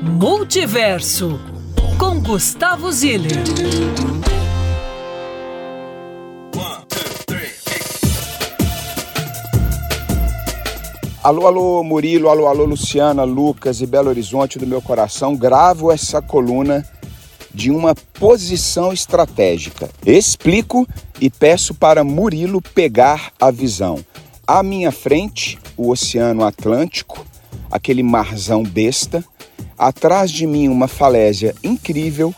Multiverso com Gustavo Ziller. Alô, alô, Murilo, alô, alô, Luciana, Lucas e Belo Horizonte do meu coração. Gravo essa coluna de uma posição estratégica. Explico e peço para Murilo pegar a visão. À minha frente, o Oceano Atlântico, aquele marzão besta. Atrás de mim, uma falésia incrível,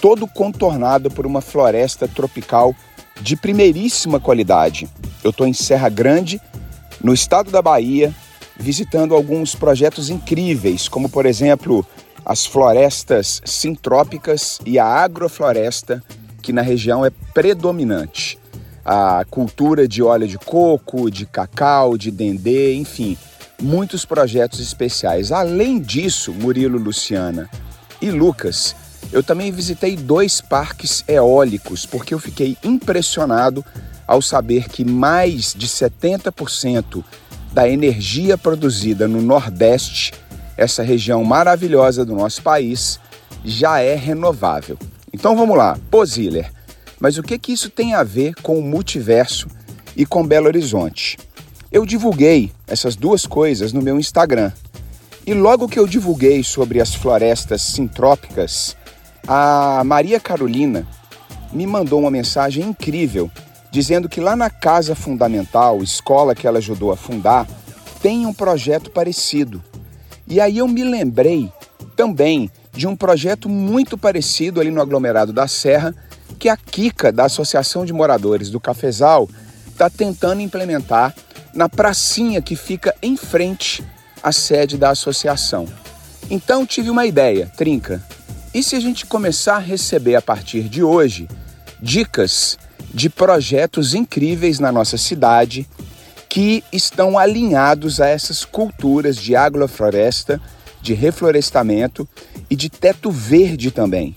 todo contornado por uma floresta tropical de primeiríssima qualidade. Eu estou em Serra Grande, no estado da Bahia, visitando alguns projetos incríveis, como por exemplo as florestas sintrópicas e a agrofloresta, que na região é predominante a cultura de óleo de coco, de cacau, de dendê, enfim, muitos projetos especiais. Além disso, Murilo, Luciana e Lucas, eu também visitei dois parques eólicos, porque eu fiquei impressionado ao saber que mais de 70% da energia produzida no Nordeste, essa região maravilhosa do nosso país, já é renovável. Então vamos lá, Poziller. Mas o que, que isso tem a ver com o multiverso e com Belo Horizonte? Eu divulguei essas duas coisas no meu Instagram. E logo que eu divulguei sobre as florestas sintrópicas, a Maria Carolina me mandou uma mensagem incrível dizendo que lá na Casa Fundamental, escola que ela ajudou a fundar, tem um projeto parecido. E aí eu me lembrei também de um projeto muito parecido ali no aglomerado da Serra, que a Kika, da Associação de Moradores do Cafezal, está tentando implementar na pracinha que fica em frente à sede da associação. Então tive uma ideia, Trinca. E se a gente começar a receber a partir de hoje dicas de projetos incríveis na nossa cidade que estão alinhados a essas culturas de agrofloresta, de reflorestamento e de teto verde também.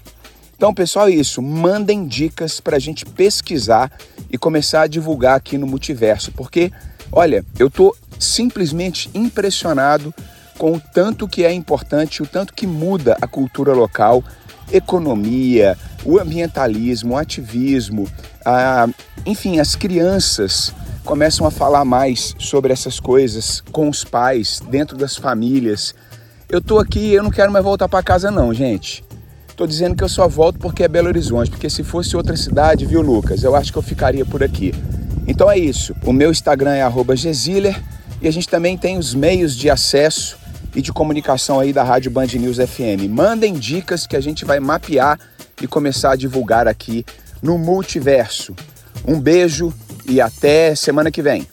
Então, pessoal, é isso. Mandem dicas para a gente pesquisar e começar a divulgar aqui no Multiverso, porque, olha, eu estou simplesmente impressionado com o tanto que é importante, o tanto que muda a cultura local, economia, o ambientalismo, o ativismo, a, enfim, as crianças começam a falar mais sobre essas coisas com os pais, dentro das famílias. Eu tô aqui, eu não quero mais voltar para casa não, gente. Tô dizendo que eu só volto porque é Belo Horizonte, porque se fosse outra cidade, viu, Lucas? Eu acho que eu ficaria por aqui. Então é isso. O meu Instagram é @gesiller e a gente também tem os meios de acesso e de comunicação aí da Rádio Band News FM. Mandem dicas que a gente vai mapear e começar a divulgar aqui no Multiverso. Um beijo e até semana que vem.